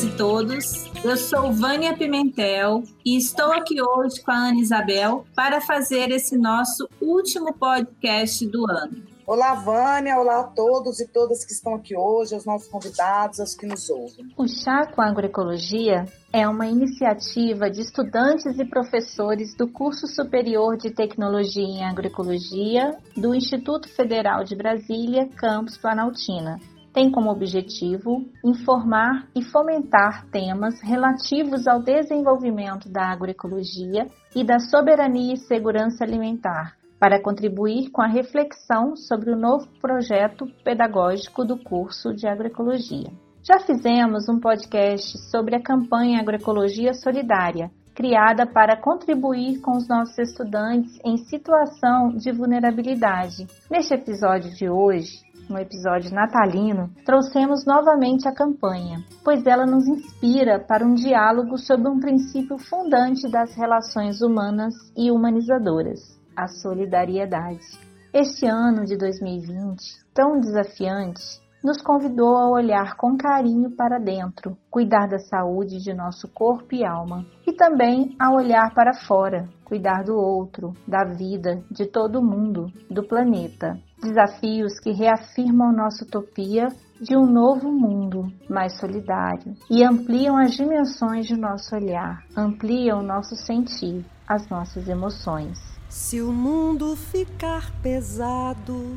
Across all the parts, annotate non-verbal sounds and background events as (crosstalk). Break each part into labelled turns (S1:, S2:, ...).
S1: Olá a todas e todos. Eu sou Vânia Pimentel e estou aqui hoje com a Ana Isabel para fazer esse nosso último podcast do ano.
S2: Olá, Vânia. Olá a todos e todas que estão aqui hoje, aos nossos convidados, aos que nos ouvem.
S3: O Chá com Agroecologia é uma iniciativa de estudantes e professores do Curso Superior de Tecnologia em Agroecologia do Instituto Federal de Brasília, Campus Planaltina tem como objetivo informar e fomentar temas relativos ao desenvolvimento da agroecologia e da soberania e segurança alimentar, para contribuir com a reflexão sobre o novo projeto pedagógico do curso de agroecologia. Já fizemos um podcast sobre a campanha Agroecologia Solidária, criada para contribuir com os nossos estudantes em situação de vulnerabilidade. Neste episódio de hoje, no episódio natalino, trouxemos novamente a campanha, pois ela nos inspira para um diálogo sobre um princípio fundante das relações humanas e humanizadoras, a solidariedade. Este ano de 2020, tão desafiante, nos convidou a olhar com carinho para dentro, cuidar da saúde de nosso corpo e alma, e também a olhar para fora, cuidar do outro, da vida, de todo mundo, do planeta. Desafios que reafirmam nossa utopia de um novo mundo mais solidário e ampliam as dimensões de nosso olhar, ampliam nosso sentir, as nossas emoções.
S4: Se o mundo ficar pesado,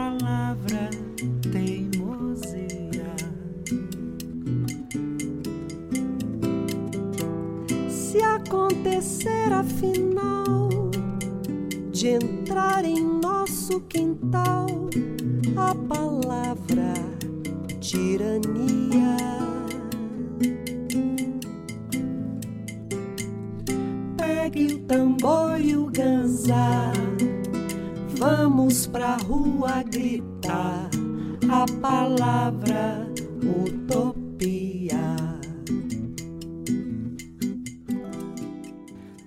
S4: acontecer afinal de entrar em nosso quintal a palavra tirania. Pegue o tambor e o ganzá, vamos pra rua gritar a palavra utopia.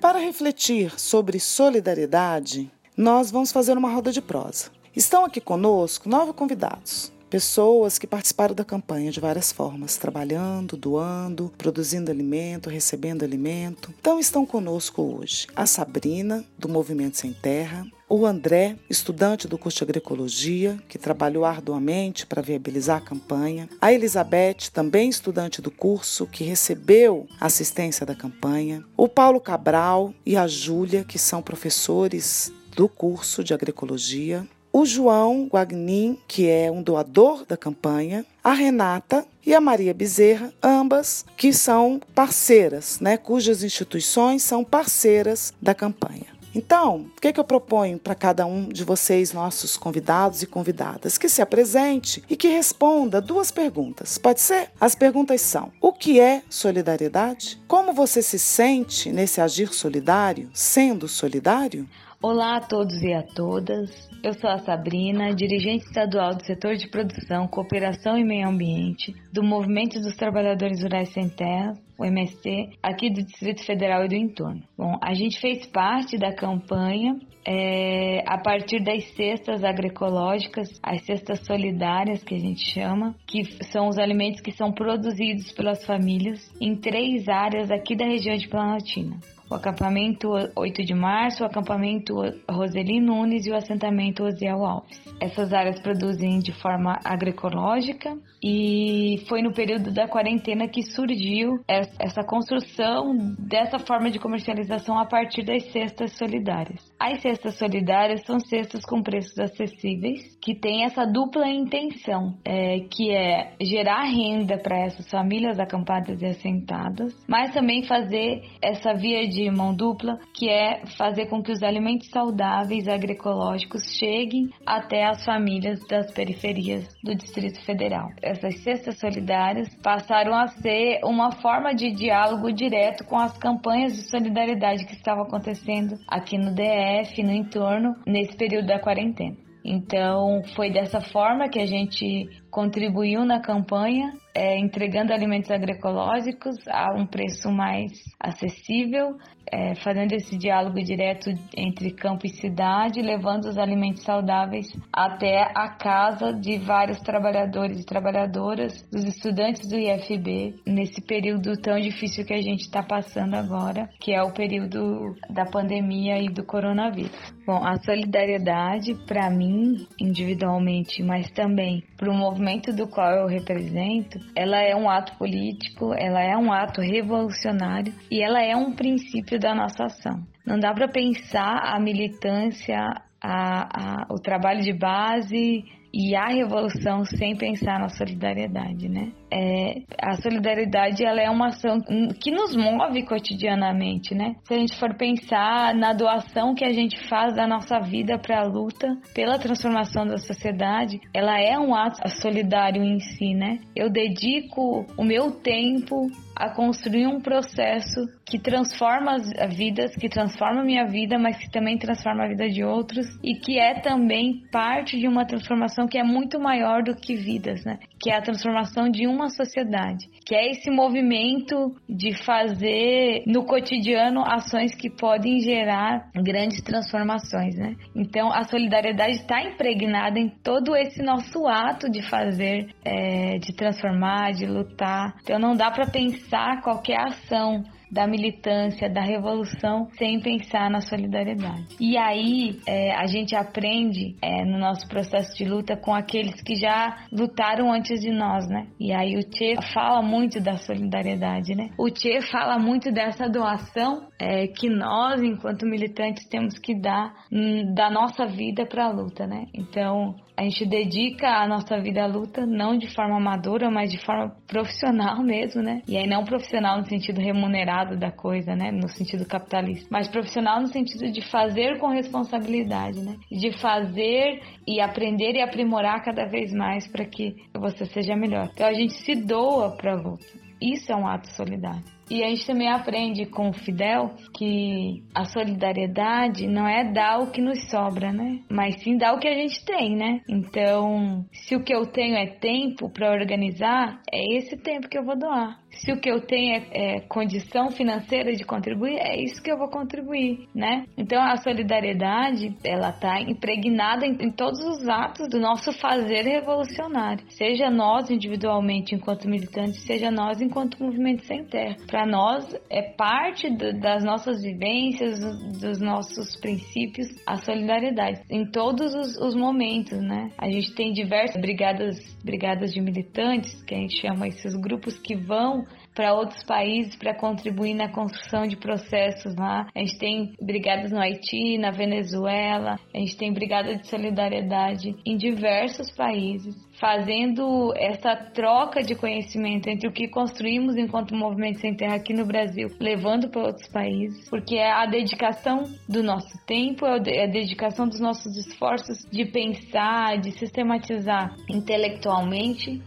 S2: Para refletir sobre solidariedade, nós vamos fazer uma roda de prosa. Estão aqui conosco nove convidados. Pessoas que participaram da campanha de várias formas, trabalhando, doando, produzindo alimento, recebendo alimento. Então estão conosco hoje a Sabrina, do Movimento Sem Terra, o André, estudante do curso de agroecologia, que trabalhou arduamente para viabilizar a campanha, a Elizabeth, também estudante do curso, que recebeu assistência da campanha, o Paulo Cabral e a Júlia, que são professores do curso de agroecologia, o João Guagnin, que é um doador da campanha, a Renata e a Maria Bezerra, ambas que são parceiras, né, cujas instituições são parceiras da campanha. Então, o que, que eu proponho para cada um de vocês, nossos convidados e convidadas? Que se apresente e que responda duas perguntas. Pode ser? As perguntas são: o que é solidariedade? Como você se sente nesse agir solidário, sendo solidário?
S5: Olá a todos e a todas. Eu sou a Sabrina, dirigente estadual do setor de produção, cooperação e meio ambiente do Movimento dos Trabalhadores Rurais Sem Terra, o MST, aqui do Distrito Federal e do entorno. Bom, a gente fez parte da campanha é, a partir das cestas agroecológicas, as cestas solidárias que a gente chama, que são os alimentos que são produzidos pelas famílias em três áreas aqui da região de Planaltina. Acampamento 8 de março, o acampamento Roseli Nunes e o assentamento Osiel Alves. Essas áreas produzem de forma agroecológica e foi no período da quarentena que surgiu essa construção dessa forma de comercialização a partir das cestas solidárias. As cestas solidárias são cestas com preços acessíveis que têm essa dupla intenção, é, que é gerar renda para essas famílias acampadas e assentadas, mas também fazer essa via de mão dupla, que é fazer com que os alimentos saudáveis agroecológicos cheguem até as famílias das periferias do Distrito Federal. Essas cestas solidárias passaram a ser uma forma de diálogo direto com as campanhas de solidariedade que estavam acontecendo aqui no DF, no entorno, nesse período da quarentena. Então, foi dessa forma que a gente contribuiu na campanha, é, entregando alimentos agroecológicos a um preço mais acessível, é, fazendo esse diálogo direto entre campo e cidade, levando os alimentos saudáveis até a casa de vários trabalhadores e trabalhadoras, dos estudantes do IFB, nesse período tão difícil que a gente está passando agora, que é o período da pandemia e do coronavírus. Bom, a solidariedade, para mim, individualmente, mas também para o movimento do qual eu represento, ela é um ato político, ela é um ato revolucionário e ela é um princípio da nossa ação. Não dá para pensar a militância, a, a, o trabalho de base e a revolução sem pensar na solidariedade, né? É, a solidariedade ela é uma ação que nos move cotidianamente, né? Se a gente for pensar na doação que a gente faz da nossa vida para a luta pela transformação da sociedade, ela é um ato solidário em si, né? Eu dedico o meu tempo a construir um processo que transforma as vidas, que transforma a minha vida, mas que também transforma a vida de outros e que é também parte de uma transformação que é muito maior do que vidas, né? Que é a transformação de uma sociedade, que é esse movimento de fazer no cotidiano ações que podem gerar grandes transformações, né? Então a solidariedade está impregnada em todo esse nosso ato de fazer, é, de transformar, de lutar. Então não dá para pensar pensar qualquer ação da militância, da revolução, sem pensar na solidariedade. E aí é, a gente aprende é, no nosso processo de luta com aqueles que já lutaram antes de nós, né? E aí o Che fala muito da solidariedade, né? O Che fala muito dessa doação é, que nós, enquanto militantes, temos que dar hum, da nossa vida para a luta, né? Então a gente dedica a nossa vida à luta, não de forma amadora, mas de forma (laughs) profissional mesmo, né? E aí não profissional no sentido remunerado da coisa, né? No sentido capitalista, mas profissional no sentido de fazer com responsabilidade, né? De fazer e aprender e aprimorar cada vez mais para que você seja melhor. Então a gente se doa para a luta. Isso é um ato solidário. E a gente também aprende com o Fidel que a solidariedade não é dar o que nos sobra, né? Mas sim dar o que a gente tem, né? Então, se o que eu tenho é tempo para organizar, é esse tempo que eu vou doar. Se o que eu tenho é, é, condição financeira de contribuir, é isso que eu vou contribuir, né? Então a solidariedade, ela tá impregnada em, em todos os atos do nosso fazer revolucionário. Seja nós individualmente enquanto militantes, seja nós enquanto movimento sem terra para nós é parte do, das nossas vivências, dos nossos princípios, a solidariedade em todos os, os, momentos, né? A gente tem diversas brigadas, brigadas de militantes, que a gente chama esses grupos que vão para outros países para contribuir na construção de processos lá. A gente tem brigadas no Haiti, na Venezuela, a gente tem brigada de solidariedade em diversos países, fazendo essa troca de conhecimento entre o que construímos enquanto movimento sem terra aqui no Brasil, levando para outros países, porque é a dedicação do nosso tempo, é a dedicação dos nossos esforços de pensar, de sistematizar intelectualmente,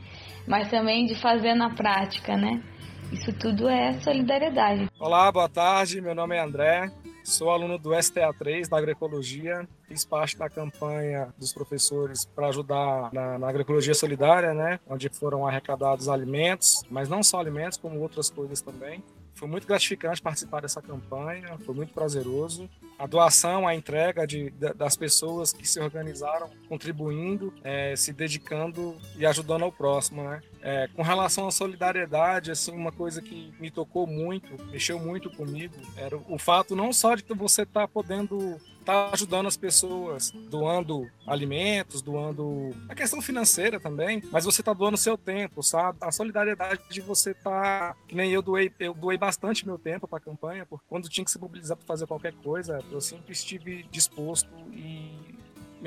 S5: mas também de fazer na prática, né? Isso tudo é solidariedade.
S6: Olá, boa tarde. Meu nome é André. Sou aluno do STA3 da agroecologia. Fiz parte da campanha dos professores para ajudar na, na, agroecologia solidária, né? Onde foram arrecadados alimentos, mas não só alimentos, como outras coisas também. foi muito gratificante participar dessa campanha, foi muito prazeroso. A doação, a entrega de, das pessoas que se organizaram, contribuindo, é, se dedicando e ajudando ao próximo, né? É, com relação à solidariedade, assim, uma coisa que me tocou muito, mexeu muito comigo, era o fato não só de você tá podendo tá ajudando as pessoas, doando alimentos, doando a questão financeira também, mas você tá doando seu tempo, sabe? A solidariedade de você tá, que nem eu doei, eu doei bastante meu tempo para a campanha, porque quando tinha que se mobilizar para fazer qualquer coisa, eu sempre estive disposto e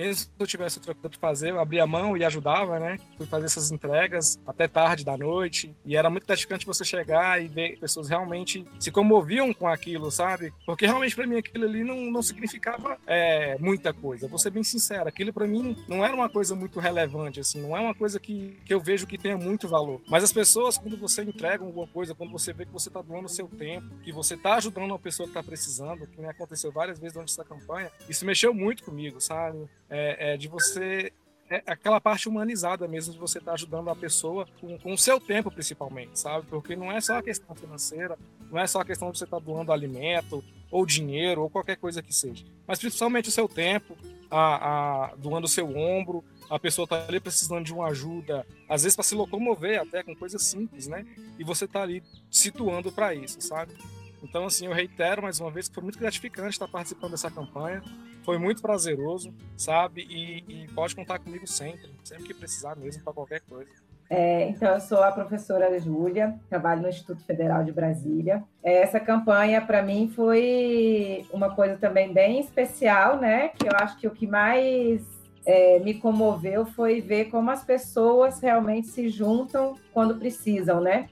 S6: mesmo se eu tivesse outra coisa para fazer, eu abria a mão e ajudava, né? Fui fazer essas entregas até tarde da noite. E era muito gratificante você chegar e ver pessoas realmente se comoviam com aquilo, sabe? Porque realmente para mim aquilo ali não, não significava é, muita coisa. Vou ser bem sincero, aquilo para mim não era uma coisa muito relevante, assim, não é uma coisa que, que eu vejo que tenha muito valor. Mas as pessoas, quando você entrega alguma coisa, quando você vê que você está doando o seu tempo, que você está ajudando uma pessoa que está precisando, que aconteceu várias vezes durante essa campanha, isso mexeu muito comigo, sabe? É, é de você é aquela parte humanizada mesmo de você estar tá ajudando a pessoa com, com, o seu tempo, principalmente, sabe? Porque não é só a questão financeira, não é só a questão de você estar tá doando alimento, ou dinheiro, ou qualquer coisa que seja, mas principalmente o seu tempo, a, a doando o seu ombro, a pessoa está ali precisando de uma ajuda, às vezes para se locomover até com coisas simples, né? E você está ali situando para isso, sabe? Então, assim, eu reitero mais uma vez que foi muito gratificante estar participando dessa campanha. Foi muito prazeroso, sabe? E, e pode contar comigo sempre, sempre que precisar mesmo, para qualquer coisa.
S7: É, então, eu sou a professora Júlia, trabalho no Instituto Federal de Brasília. É, essa campanha, para mim, foi uma coisa também bem especial, né? Que eu acho que o que mais é, me comoveu foi ver como as pessoas realmente se juntam quando precisam, né?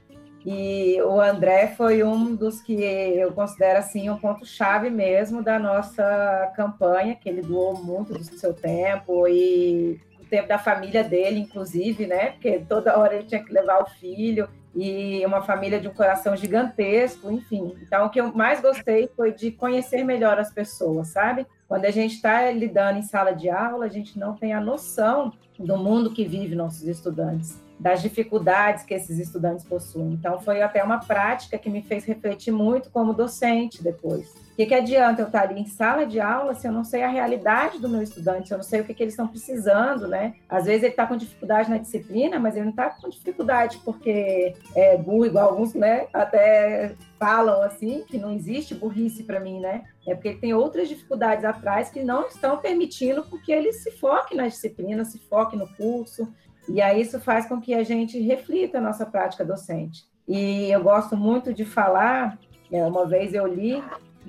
S7: E o André foi um dos que eu considero assim um ponto chave mesmo da nossa campanha, que ele doou muito do seu tempo e o tempo da família dele, inclusive, né? Porque toda hora ele tinha que levar o filho e uma família de um coração gigantesco, enfim. Então, o que eu mais gostei foi de conhecer melhor as pessoas, sabe? Quando a gente está lidando em sala de aula, a gente não tem a noção do mundo que vive nossos estudantes das dificuldades que esses estudantes possuem. Então, foi até uma prática que me fez refletir muito como docente depois. O que, que adianta eu estar ali em sala de aula se eu não sei a realidade do meu estudante, se eu não sei o que, que eles estão precisando, né? Às vezes ele está com dificuldade na disciplina, mas ele não está com dificuldade porque é burro, igual alguns, né? Até falam assim, que não existe burrice para mim, né? É porque ele tem outras dificuldades atrás que não estão permitindo que ele se foque na disciplina, se foque no curso, e aí isso faz com que a gente reflita a nossa prática docente. E eu gosto muito de falar, é, uma vez eu li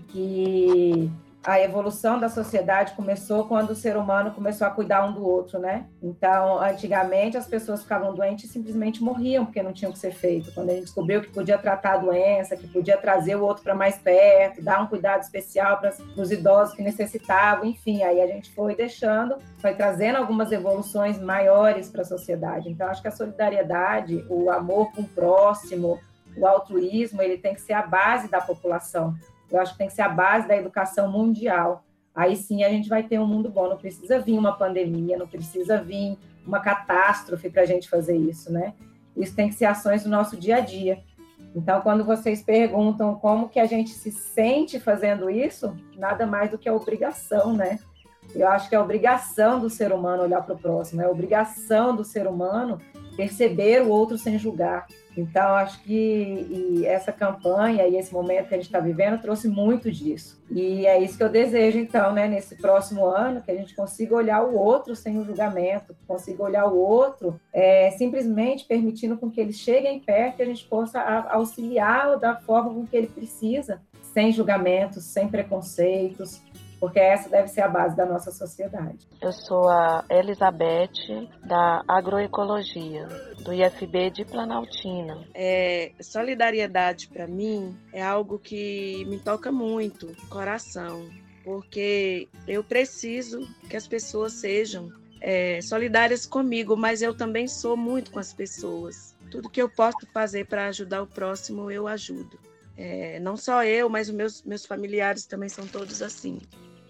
S7: que a evolução da sociedade começou quando o ser humano começou a cuidar um do outro, né? Então, antigamente as pessoas ficavam doentes e simplesmente morriam porque não tinham que ser feito. Quando a gente descobriu que podia tratar a doença, que podia trazer o outro para mais perto, dar um cuidado especial para os idosos que necessitavam, enfim, aí a gente foi deixando, foi trazendo algumas evoluções maiores para a sociedade. Então, acho que a solidariedade, o amor com o próximo, o altruísmo, ele tem que ser a base da população eu acho que tem que ser a base da educação mundial. Aí sim a gente vai ter um mundo bom. Não precisa vir uma pandemia, não precisa vir uma catástrofe para a gente fazer isso, né? Isso tem que ser ações do nosso dia a dia. Então, quando vocês perguntam como que a gente se sente fazendo isso, nada mais do que a obrigação, né? Eu acho que é obrigação do ser humano olhar para o próximo, é obrigação do ser humano perceber o outro sem julgar, então, acho que essa campanha e esse momento que a gente está vivendo trouxe muito disso. E é isso que eu desejo, então, né, nesse próximo ano, que a gente consiga olhar o outro sem o julgamento, consiga olhar o outro é, simplesmente permitindo com que ele chegue perto e a gente possa auxiliá-lo da forma com que ele precisa, sem julgamentos, sem preconceitos, porque essa deve ser a base da nossa sociedade.
S8: Eu sou a Elizabeth, da Agroecologia, do IFB de Planaltina.
S9: É, solidariedade, para mim, é algo que me toca muito, coração, porque eu preciso que as pessoas sejam é, solidárias comigo, mas eu também sou muito com as pessoas. Tudo que eu posso fazer para ajudar o próximo, eu ajudo. É, não só eu, mas os meus, meus familiares também são todos assim.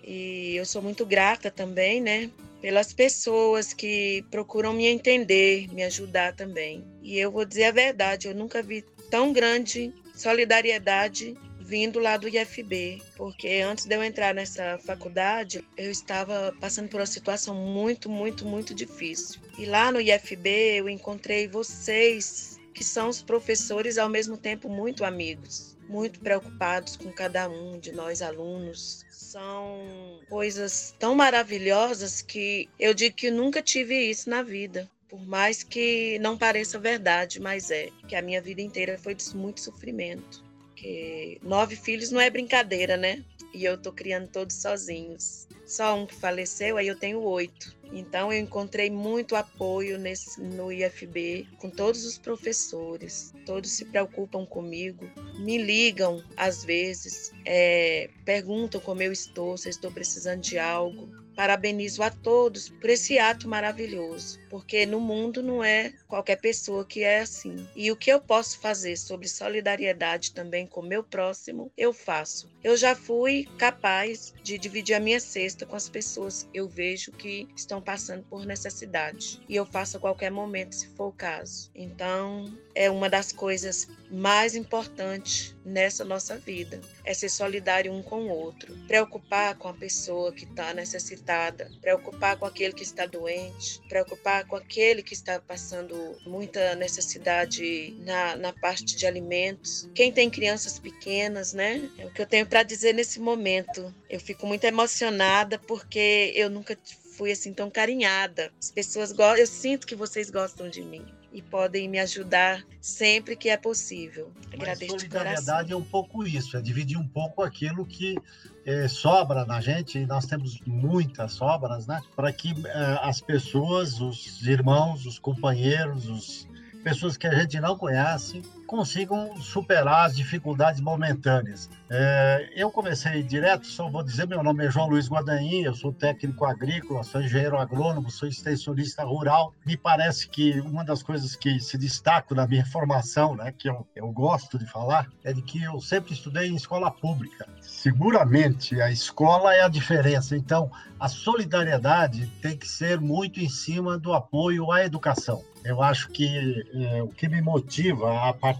S9: E eu sou muito grata também, né, pelas pessoas que procuram me entender, me ajudar também. E eu vou dizer a verdade, eu nunca vi tão grande solidariedade vindo lá do IFB, porque antes de eu entrar nessa faculdade, eu estava passando por uma situação muito, muito, muito difícil. E lá no IFB eu encontrei vocês, que são os professores ao mesmo tempo muito amigos, muito preocupados com cada um de nós alunos. São coisas tão maravilhosas que eu digo que nunca tive isso na vida. Por mais que não pareça verdade, mas é que a minha vida inteira foi de muito sofrimento porque nove filhos não é brincadeira, né? E eu tô criando todos sozinhos. Só um que faleceu, aí eu tenho oito. Então eu encontrei muito apoio nesse, no IFB, com todos os professores. Todos se preocupam comigo, me ligam às vezes, é, perguntam como eu estou, se eu estou precisando de algo. Parabenizo a todos por esse ato maravilhoso, porque no mundo não é qualquer pessoa que é assim. E o que eu posso fazer sobre solidariedade também com meu próximo, eu faço. Eu já fui capaz de dividir a minha cesta com as pessoas que eu vejo que estão passando por necessidade. E eu faço a qualquer momento, se for o caso. Então, é uma das coisas mais importantes nessa nossa vida. É ser solidário um com o outro. Preocupar com a pessoa que está necessitada, preocupar com aquele que está doente, preocupar com aquele que está passando muita necessidade na, na parte de alimentos. Quem tem crianças pequenas, né? É o que eu tenho para dizer nesse momento. Eu fico muito emocionada porque eu nunca fui assim tão carinhada. As pessoas gostam, eu sinto que vocês gostam de mim e podem me ajudar sempre que é possível.
S10: Agradeço Mas solidariedade é um pouco isso, é dividir um pouco aquilo que é, sobra na gente, e nós temos muitas sobras, né? Para que é, as pessoas, os irmãos, os companheiros, os pessoas que a gente não conhece, consigam superar as dificuldades momentâneas. É, eu comecei direto, só vou dizer, meu nome é João Luiz Guadagnini, eu sou técnico agrícola, sou engenheiro agrônomo, sou extensionista rural. Me parece que uma das coisas que se destaca na minha formação, né, que eu, eu gosto de falar, é de que eu sempre estudei em escola pública. Seguramente a escola é a diferença, então a solidariedade tem que ser muito em cima do apoio à educação. Eu acho que é, o que me motiva a participar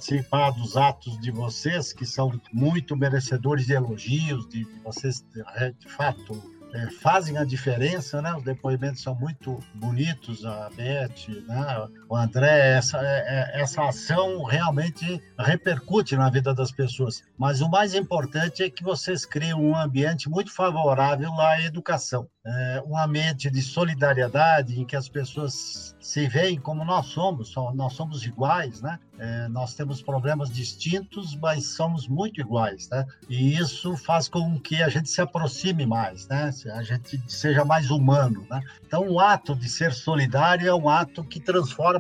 S10: dos atos de vocês, que são muito merecedores de elogios, de vocês, de fato, é, fazem a diferença, né? Os depoimentos são muito bonitos, a Beth, né? O André, essa, é, é, essa ação realmente repercute na vida das pessoas. Mas o mais importante é que vocês criam um ambiente muito favorável à educação, é, um ambiente de solidariedade em que as pessoas se veem como nós somos, nós somos iguais, né? É, nós temos problemas distintos, mas somos muito iguais, né? E isso faz com que a gente se aproxime mais, né? A gente seja mais humano, né? Então, o ato de ser solidário é um ato que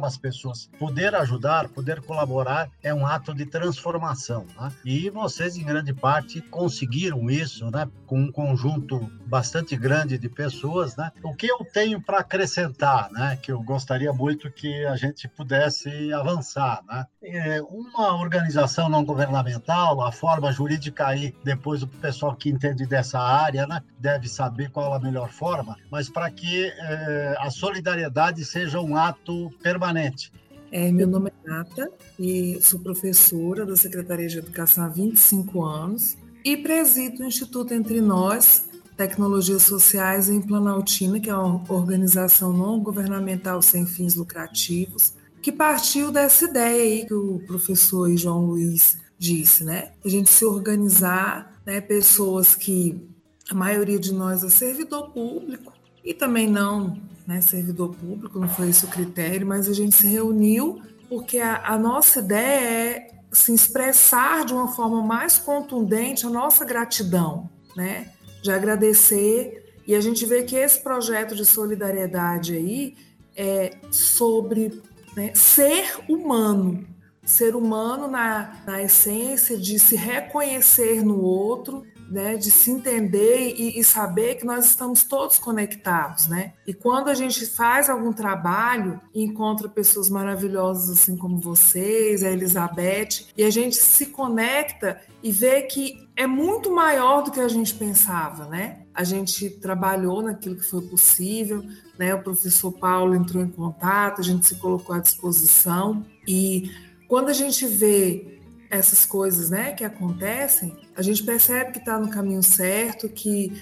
S10: as pessoas. Poder ajudar, poder colaborar é um ato de transformação, né? E vocês, em grande parte, conseguiram isso, né? Com um conjunto bastante grande de pessoas, né? O que eu tenho para acrescentar, né? Que eu gostaria muito que a gente pudesse avançar, né? É, uma organização não governamental, a forma jurídica aí, depois o pessoal que entende dessa área, né, deve saber qual a melhor forma, mas para que é, a solidariedade seja um ato permanente.
S11: É, meu nome é Nata e sou professora da Secretaria de Educação há 25 anos e presido o Instituto Entre Nós, Tecnologias Sociais em Planaltina, que é uma organização não governamental sem fins lucrativos, que partiu dessa ideia aí que o professor João Luiz disse, né? A gente se organizar, né? Pessoas que a maioria de nós é servidor público e também não, né? Servidor público, não foi esse o critério, mas a gente se reuniu porque a, a nossa ideia é se expressar de uma forma mais contundente a nossa gratidão, né? De agradecer e a gente vê que esse projeto de solidariedade aí é sobre né? Ser humano, ser humano na, na essência de se reconhecer no outro, né, de se entender e, e, saber que nós estamos todos conectados, né? E quando a gente faz algum trabalho e encontra pessoas maravilhosas assim como vocês, a Elizabeth, e a gente se conecta e vê que é muito maior do que a gente pensava, né? A gente trabalhou naquilo que foi possível, né? O professor Paulo entrou em contato, a gente se colocou à disposição e quando a gente vê essas coisas né, que acontecem, a gente percebe que está no caminho certo, que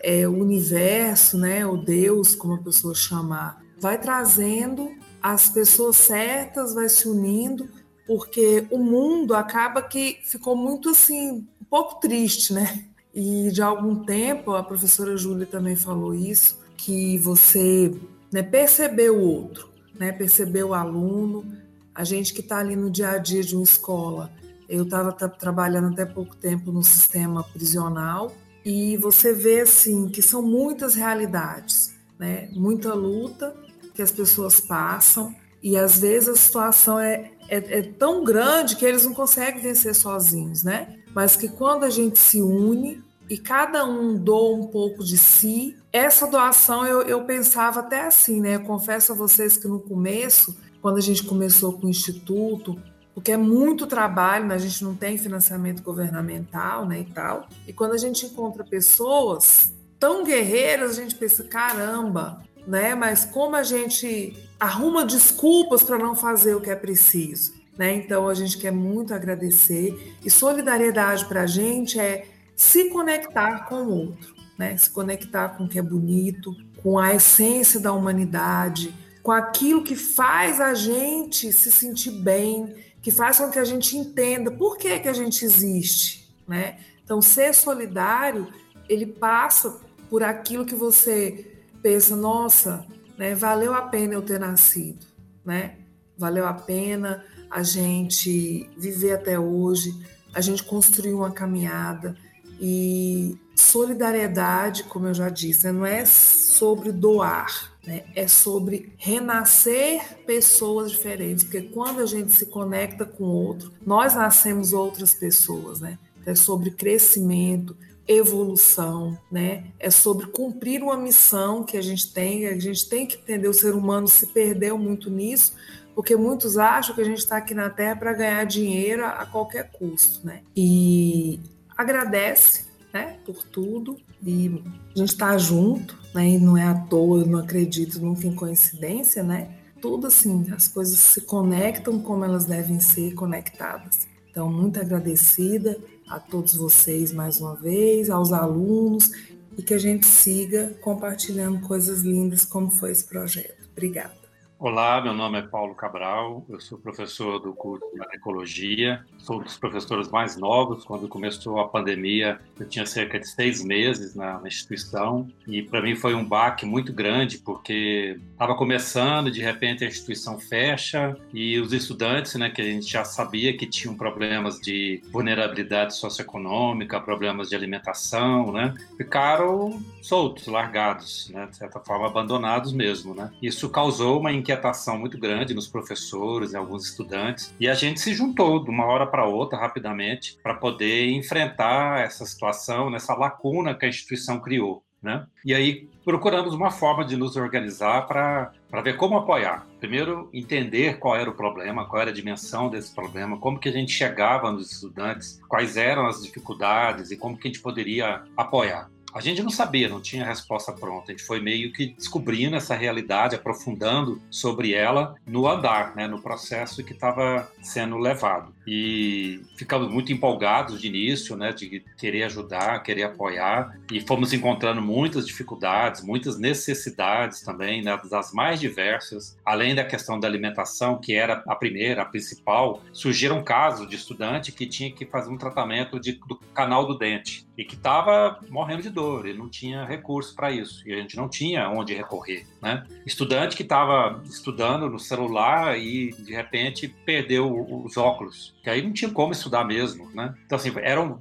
S11: é, o universo, né, o Deus, como a pessoa chamar, vai trazendo as pessoas certas, vai se unindo, porque o mundo acaba que ficou muito assim, um pouco triste, né? E de algum tempo, a professora Júlia também falou isso, que você né, perceber o outro, né, perceber o aluno, a gente que está ali no dia a dia de uma escola. Eu estava trabalhando até pouco tempo no sistema prisional e você vê assim que são muitas realidades, né? Muita luta que as pessoas passam e às vezes a situação é, é, é tão grande que eles não conseguem vencer sozinhos, né? Mas que quando a gente se une e cada um doa um pouco de si, essa doação eu, eu pensava até assim, né? Eu confesso a vocês que no começo, quando a gente começou com o Instituto, porque é muito trabalho, mas a gente não tem financiamento governamental, né, e tal. E quando a gente encontra pessoas tão guerreiras, a gente pensa, caramba, né? Mas como a gente arruma desculpas para não fazer o que é preciso, né? Então a gente quer muito agradecer e solidariedade para a gente é se conectar com o outro, né? Se conectar com o que é bonito, com a essência da humanidade, com aquilo que faz a gente se sentir bem, que faz com que a gente entenda por que, que a gente existe, né? Então, ser solidário, ele passa por aquilo que você pensa, nossa, né, valeu a pena eu ter nascido, né? Valeu a pena a gente viver até hoje, a gente construir uma caminhada e solidariedade, como eu já disse, né, não é sobre doar, né? É sobre renascer pessoas diferentes, porque quando a gente se conecta com outro, nós nascemos outras pessoas, né? É sobre crescimento, evolução, né? É sobre cumprir uma missão que a gente tem. A gente tem que entender o ser humano se perdeu muito nisso, porque muitos acham que a gente está aqui na Terra para ganhar dinheiro a qualquer custo, né? E agradece, né, por tudo e a gente está junto, né? E não é à toa, eu não acredito nunca em coincidência, né? Tudo assim, as coisas se conectam como elas devem ser conectadas. Então, muito agradecida a todos vocês mais uma vez, aos alunos e que a gente siga compartilhando coisas lindas como foi esse projeto. Obrigada.
S12: Olá, meu nome é Paulo Cabral, eu sou professor do curso de Ecologia, sou um dos professores mais novos. Quando começou a pandemia, eu tinha cerca de seis meses na, instituição e para mim foi um baque muito grande porque estava começando, de repente a instituição fecha e os estudantes, né, que a gente já sabia que tinham problemas de vulnerabilidade socioeconômica, problemas de alimentação, né, ficaram soltos, largados, né, de certa forma abandonados mesmo, né. Isso causou uma inquietação muito grande nos professores, em alguns estudantes, e a gente se juntou de uma hora para outra, rapidamente, para poder enfrentar essa situação, nessa lacuna que a instituição criou. Né? E aí procuramos uma forma de nos organizar para ver como apoiar. Primeiro, entender qual era o problema, qual era a dimensão desse problema, como que a gente chegava nos estudantes, quais eram as dificuldades e como que a gente poderia apoiar. A gente não sabia, não tinha resposta pronta. A gente foi meio que descobrindo essa realidade, aprofundando sobre ela no andar, né, no processo que estava sendo levado. E ficamos muito empolgados de início, né, de querer ajudar, querer apoiar, e fomos encontrando muitas dificuldades, muitas necessidades também, né, das mais diversas. Além da questão da alimentação, que era a primeira, a principal, surgiram casos de estudante que tinha que fazer um tratamento de, do canal do dente e que estava morrendo de dor, ele não tinha recurso para isso e a gente não tinha onde recorrer, né? Estudante que estava estudando no celular e de repente perdeu os óculos, que aí não tinha como estudar mesmo, né? Então assim era, uma,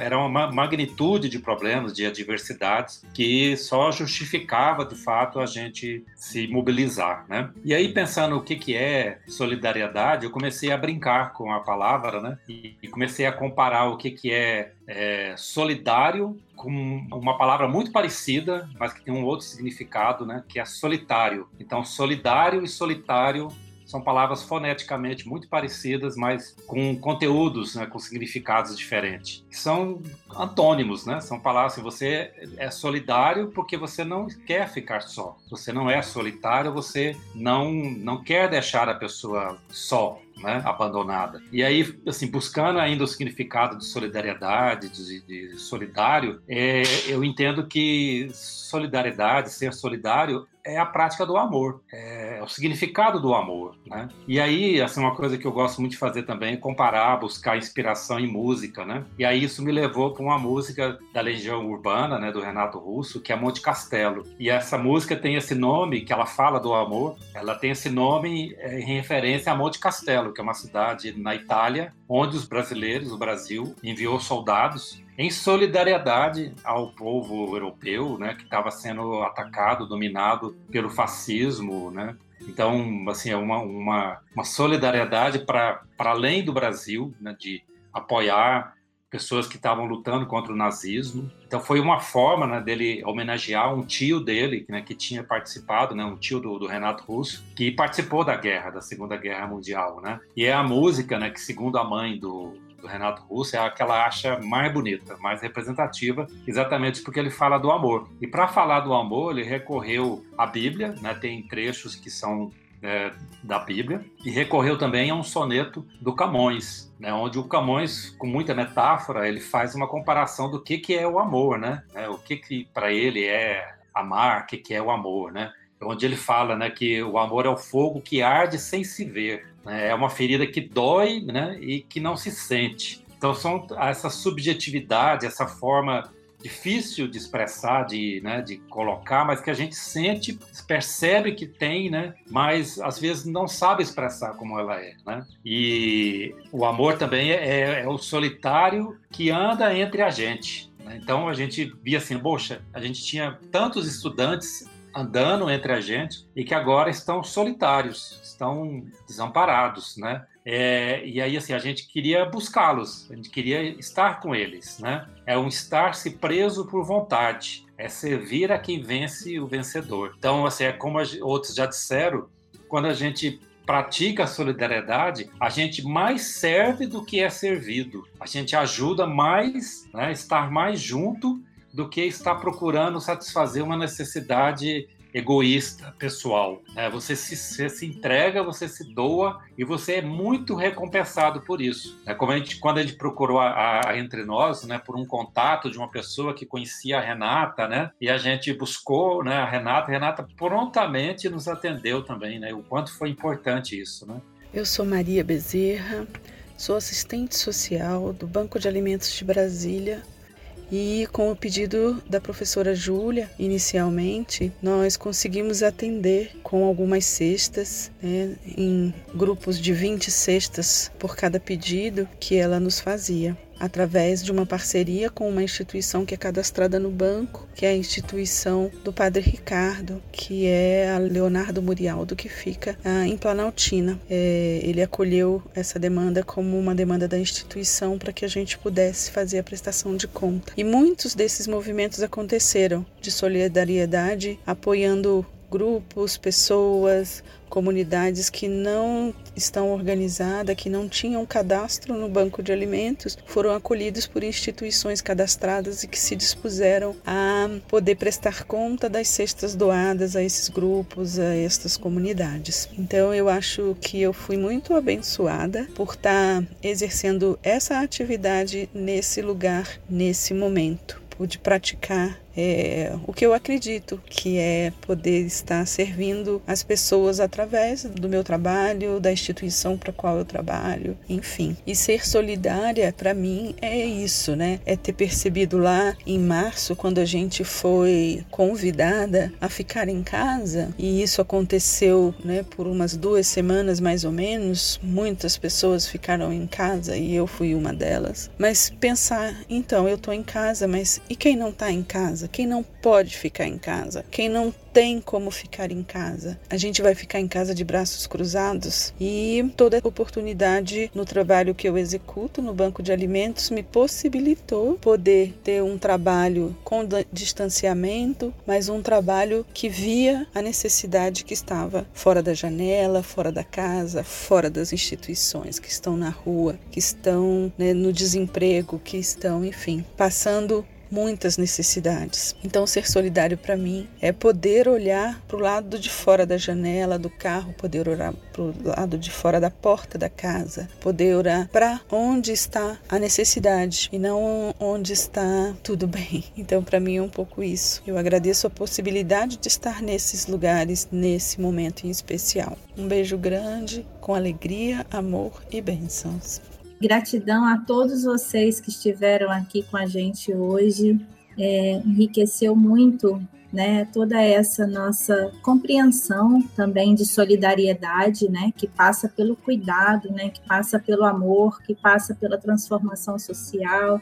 S12: era uma magnitude de problemas, de adversidades que só justificava de fato a gente se mobilizar, né? E aí pensando o que que é solidariedade, eu comecei a brincar com a palavra, né? E, e comecei a comparar o que que é é, solidário com uma palavra muito parecida, mas que tem um outro significado, né, que é solitário. Então, solidário e solitário são palavras foneticamente muito parecidas, mas com conteúdos, né, com significados diferentes. São antônimos, né? São palavras assim, você é solidário porque você não quer ficar só. Você não é solitário, você não não quer deixar a pessoa só. Né, abandonada. E aí, assim, buscando ainda o significado de solidariedade, de, de solidário, é, eu entendo que solidariedade, ser solidário, é a prática do amor, é o significado do amor, né? E aí, assim, uma coisa que eu gosto muito de fazer também é comparar, buscar inspiração em música, né? E aí isso me levou para uma música da Legião Urbana, né, do Renato Russo, que é Monte Castelo. E essa música tem esse nome, que ela fala do amor, ela tem esse nome é, em referência a Monte Castelo, que é uma cidade na Itália, onde os brasileiros, o Brasil, enviou soldados em solidariedade ao povo europeu, né, que estava sendo atacado, dominado pelo fascismo, né? Então, assim, é uma, uma, uma solidariedade para além do Brasil, né, de apoiar pessoas que estavam lutando contra o nazismo. Então foi uma forma né, dele homenagear um tio dele, né, que tinha participado, né, um tio do, do, Renato Russo, que participou da guerra, da Segunda Guerra Mundial. Né? E é a música né, que, segundo a mãe do, do Renato Russo é a que ela acha mais bonita, mais representativa, exatamente porque ele fala do amor. E para falar do amor, ele recorreu à Bíblia, né? tem trechos que são é, da Bíblia, e recorreu também a um soneto do Camões, né, onde o Camões, com muita metáfora, ele faz uma comparação do que, que é o amor, né? É, o que, que para ele é amar, o que, que é o amor, né? Onde ele fala né, que o amor é o fogo que arde sem se ver? É uma ferida que dói né? e que não se sente. Então, são essa subjetividade, essa forma difícil de expressar, de, né, de colocar, mas que a gente sente, percebe que tem, né, mas às vezes não sabe expressar como ela é. Né? E o amor também é, é, é o solitário que anda entre a gente. Né? Então a gente via assim, poxa, a gente tinha tantos estudantes andando entre a gente e que agora estão solitários, estão desamparados, né? É, e aí assim a gente queria buscá-los, a gente queria estar com eles, né? É um estar-se preso por vontade, é servir a quem vence o vencedor. Então assim é como outros já disseram, quando a gente pratica a solidariedade, a gente mais serve do que é servido. A gente ajuda mais, né, estar mais junto do que estar procurando satisfazer uma necessidade egoísta, pessoal. É, você, se, você se entrega, você se doa e você é muito recompensado por isso. É como a gente, quando a gente procurou a, a, entre nós, né, por um contato de uma pessoa que conhecia a Renata, né, e a gente buscou, né, a Renata, a Renata prontamente nos atendeu também, né, o quanto foi importante isso, né.
S13: Eu sou Maria Bezerra, sou assistente social do Banco de Alimentos de Brasília e com o pedido da professora Júlia, inicialmente, nós conseguimos atender com algumas cestas, né, em grupos de 20 cestas por cada pedido que ela nos fazia através de uma parceria com uma instituição que é cadastrada no banco, que é a instituição do Padre Ricardo, que é a Leonardo Murialdo, que fica ah, em Planaltina. É, ele acolheu essa demanda como uma demanda da instituição para que a gente pudesse fazer a prestação de conta. E muitos desses movimentos aconteceram de solidariedade, apoiando grupos, pessoas, comunidades que não estão organizadas, que não tinham cadastro no banco de alimentos, foram acolhidos por instituições cadastradas e que se dispuseram a poder prestar conta das cestas doadas a esses grupos, a estas comunidades. Então eu acho que eu fui muito abençoada por estar exercendo essa atividade nesse lugar, nesse momento. Pude praticar é, o que eu acredito, que é poder estar servindo as pessoas através do meu trabalho, da instituição para qual eu trabalho, enfim. E ser solidária, para mim, é isso, né? É ter percebido lá em março, quando a gente foi convidada a ficar em casa, e isso aconteceu, né, por umas duas semanas mais ou menos, muitas pessoas ficaram em casa e eu fui uma delas. Mas pensar, então, eu estou em casa, mas e quem não está em casa? Quem não pode ficar em casa, quem não tem como ficar em casa. A gente vai ficar em casa de braços cruzados e toda oportunidade no trabalho que eu executo no banco de alimentos me possibilitou poder ter um trabalho com distanciamento, mas um trabalho que via a necessidade que estava fora da janela, fora da casa, fora das instituições, que estão na rua, que estão né, no desemprego, que estão, enfim, passando muitas necessidades. Então, ser solidário para mim é poder olhar para o lado de fora da janela do carro, poder orar para o lado de fora da porta da casa, poder orar para onde está a necessidade e não onde está tudo bem. (laughs) Então, para mim é um pouco isso. Eu agradeço a possibilidade de estar nesses lugares nesse momento em especial. Um beijo grande, com alegria, amor e bênçãos.
S1: Gratidão a todos vocês que estiveram aqui com a gente hoje. É, enriqueceu muito né, toda essa nossa compreensão também de solidariedade, né, que passa pelo cuidado, né, que passa pelo amor, que passa pela transformação social,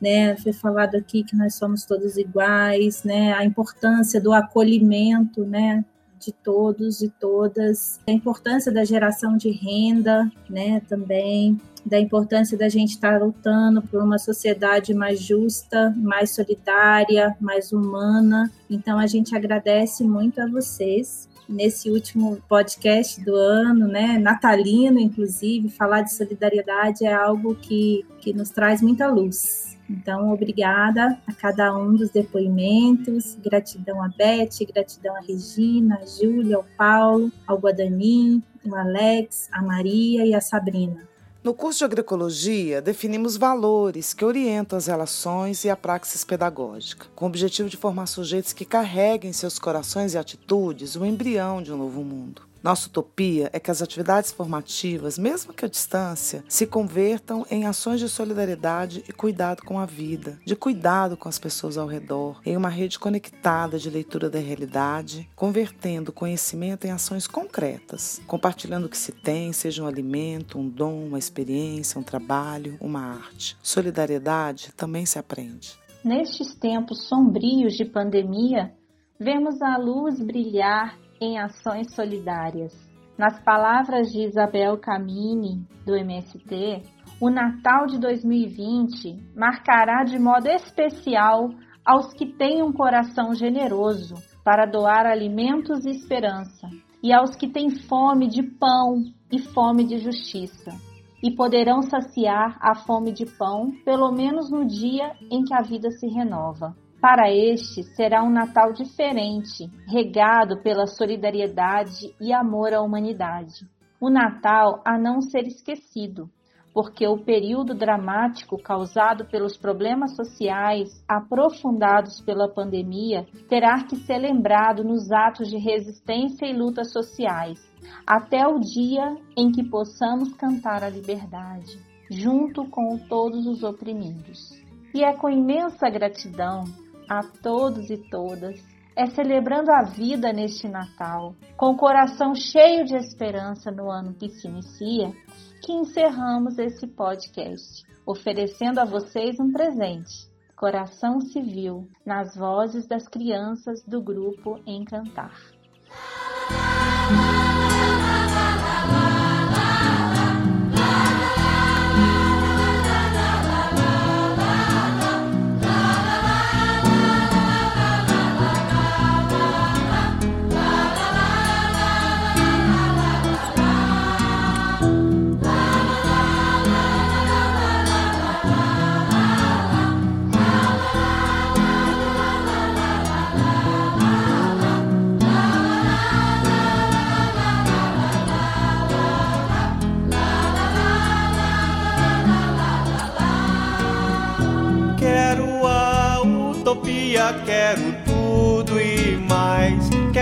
S1: né, foi falado aqui que nós somos todos iguais, né, a importância do acolhimento, né, de todos e todas, a importância da geração de renda, né, também, da importância da gente estar lutando por uma sociedade mais justa, mais solidária, mais humana. Então a gente agradece muito a vocês nesse último podcast do ano, né, natalino inclusive, falar de solidariedade é algo que, que nos traz muita luz. Então, obrigada a cada um dos depoimentos, gratidão a Beth, gratidão a Regina, a Júlia, ao Paulo, ao Guadanin, ao Alex, a Maria e a Sabrina.
S2: No curso de agroecologia, definimos valores que orientam as relações e a praxis pedagógica, com o objetivo de formar sujeitos que carreguem em seus corações e atitudes o embrião de um novo mundo. Nossa utopia é que as atividades formativas, mesmo que à distância, se convertam em ações de solidariedade e cuidado com a vida, de cuidado com as pessoas ao redor, em uma rede conectada de leitura da realidade, convertendo conhecimento em ações concretas, compartilhando o que se tem, seja um alimento, um dom, uma experiência, um trabalho, uma arte. Solidariedade também se aprende.
S3: Nestes tempos sombrios de pandemia, vemos a luz brilhar em ações solidárias. Nas palavras de Isabel Camini, do MST, o Natal de 2020 marcará de modo especial aos que têm um coração generoso para doar alimentos e esperança, e aos que têm fome de pão e fome de justiça, e poderão saciar a fome de pão pelo menos no dia em que a vida se renova. Para este será um Natal diferente, regado pela solidariedade e amor à humanidade. O Natal a não ser esquecido, porque o período dramático causado pelos problemas sociais aprofundados pela pandemia terá que ser lembrado nos atos de resistência e lutas sociais, até o dia em que possamos cantar a liberdade, junto com todos os oprimidos. E é com imensa gratidão a todos e todas. É celebrando a vida neste Natal, com o coração cheio de esperança no ano que se inicia, que encerramos esse podcast, oferecendo a vocês um presente. Coração Civil, nas vozes das crianças do grupo Encantar.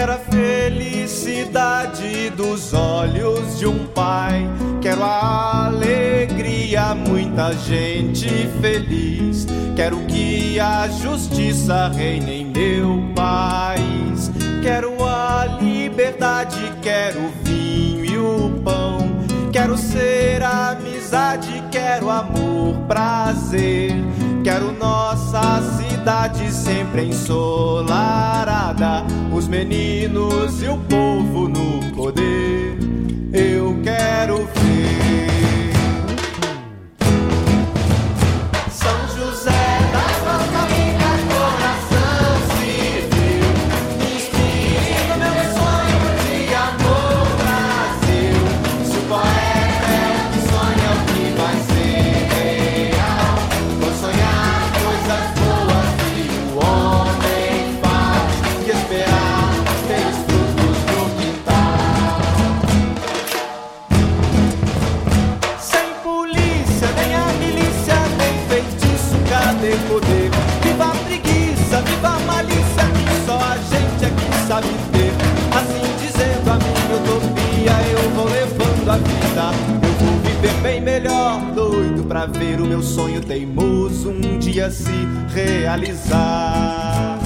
S14: Quero a felicidade dos olhos de um pai. Quero a alegria, muita gente feliz. Quero que a justiça reine em meu país. Quero a liberdade, quero o vinho e o pão. Quero ser amizade, quero amor, prazer. Quero nossa cidade sempre ensolarada, os meninos e o povo no ver o meu sonho teimoso um dia se realizar.